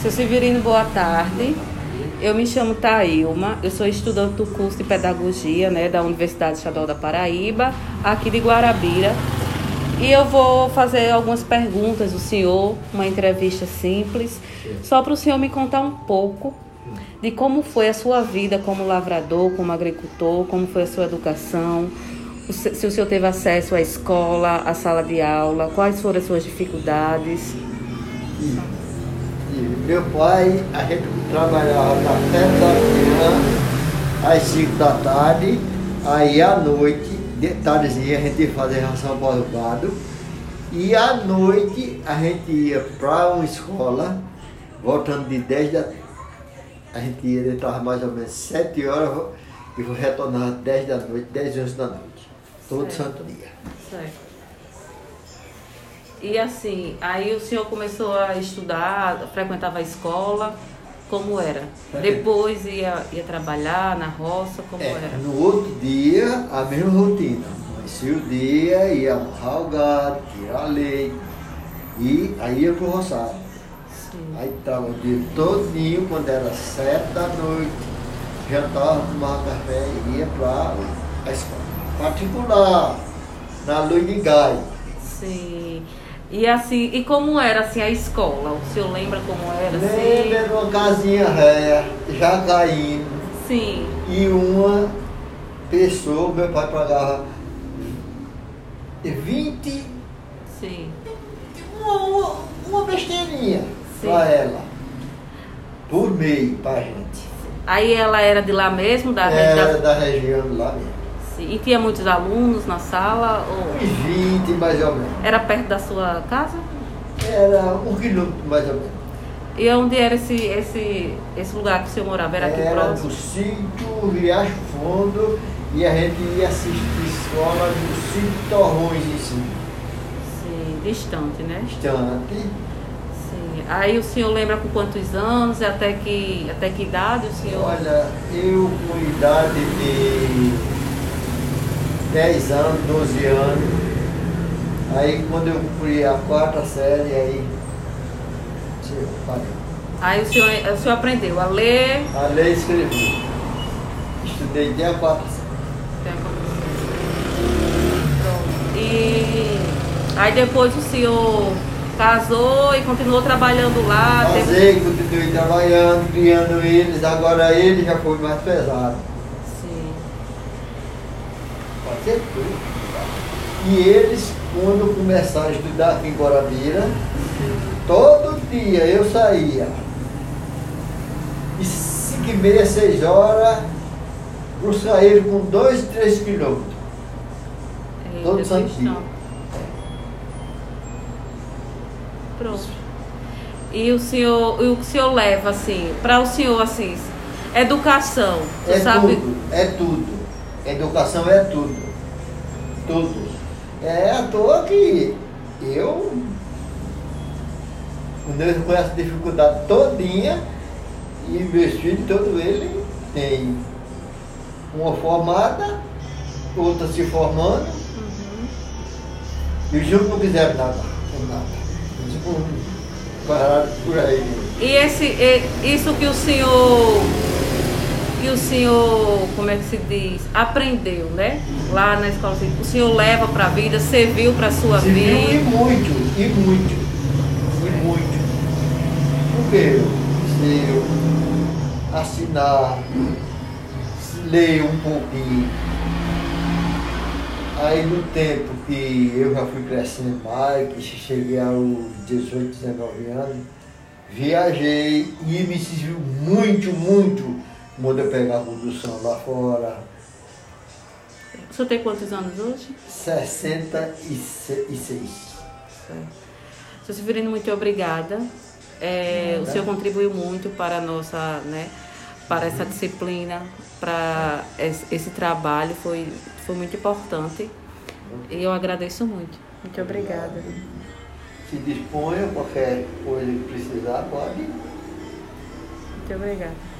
Seu Severino, boa tarde. Eu me chamo Tailma, eu sou estudante do curso de Pedagogia né, da Universidade Estadual da Paraíba, aqui de Guarabira. E eu vou fazer algumas perguntas ao senhor, uma entrevista simples, só para o senhor me contar um pouco de como foi a sua vida como lavrador, como agricultor, como foi a sua educação, se o senhor teve acesso à escola, à sala de aula, quais foram as suas dificuldades. E meu pai, a gente trabalhava da sete da manhã às cinco da tarde, aí à noite, de tardezinha, a gente ia fazer ração para o gado, e à noite a gente ia para uma escola, voltando de 10 da a gente ia entrar mais ou menos 7 horas e retornar 10 da noite, 10 11 da noite. Todo certo. santo dia. Certo. E assim, aí o senhor começou a estudar, frequentava a escola, como era? Depois ia, ia trabalhar na roça, como é, era? No outro dia, a mesma rotina. Amanhecia o dia, ia amarrar o gado, tirar leite, e aí ia pro roçado. Aí estava o dia todinho, quando era sete da noite, jantava, tomava café e ia para a escola particular, na luz de gás. Sim. E assim, e como era assim a escola? O senhor lembra como era? Lembro, era uma casinha réia, já caindo. Sim. E uma pessoa, meu pai pagava 20. Sim. Uma, uma besteirinha para ela. Por meio para gente. Aí ela era de lá mesmo? Da era região? da região de lá mesmo. Sim. E tinha muitos alunos na sala? Ou... Uns 20 mais ou menos. Era perto da sua casa? Era um quilômetro mais ou menos. E onde era esse, esse, esse lugar que o senhor morava? Era aqui era próximo? Era no sítio Riacho Fundo e a gente ia assistir escola no sítio Torrões em cima. Sim, distante, né? Distante. Aí o senhor lembra com quantos anos, até que, até que idade o senhor? Olha, eu com idade de 10 anos, 12 anos, aí quando eu cumpri a quarta série, aí eu parei. Aí o senhor, o senhor aprendeu a ler? A ler e escrever. Estudei até a quarta série. Pronto. E aí depois o senhor Casou e continuou trabalhando lá. Casei, teve... continuei trabalhando, criando eles, agora ele já foi mais pesado. Ser tudo. E eles, quando começaram a estudar aqui em Guarabira, todo dia eu saía. E cinco e meia, seis horas, buscar ele com dois, três quilômetros. Todo santo dia. Pronto. E o senhor, o que o senhor leva assim, para o senhor assim, educação, é sabe? Tudo, é tudo. Educação é tudo. Tudo. É à toa que eu, quando eu com essa dificuldade todinha, e todo ele tem uma formada, outra se formando, uhum. e os jovens não quiseram nada, nada tipo, parado por aí. E esse, isso que o senhor, que o senhor, como é que se diz, aprendeu, né? Lá na escola, o senhor leva para a vida, serviu para a sua serviu vida? E muito, e muito, e muito. Porque se eu assinar, ler um pouquinho, Aí no tempo que eu já fui crescendo mais, que cheguei aos 18, 19 anos, viajei e me serviu muito, muito eu pegar a produção lá fora. O senhor tem quantos anos hoje? 66. Seu Severino, muito obrigada. É, o senhor contribuiu muito para a nossa, né, para essa disciplina, para esse trabalho, foi, foi muito importante. E eu agradeço muito. Muito obrigada. Se disponha, qualquer coisa que precisar, pode. Muito obrigada.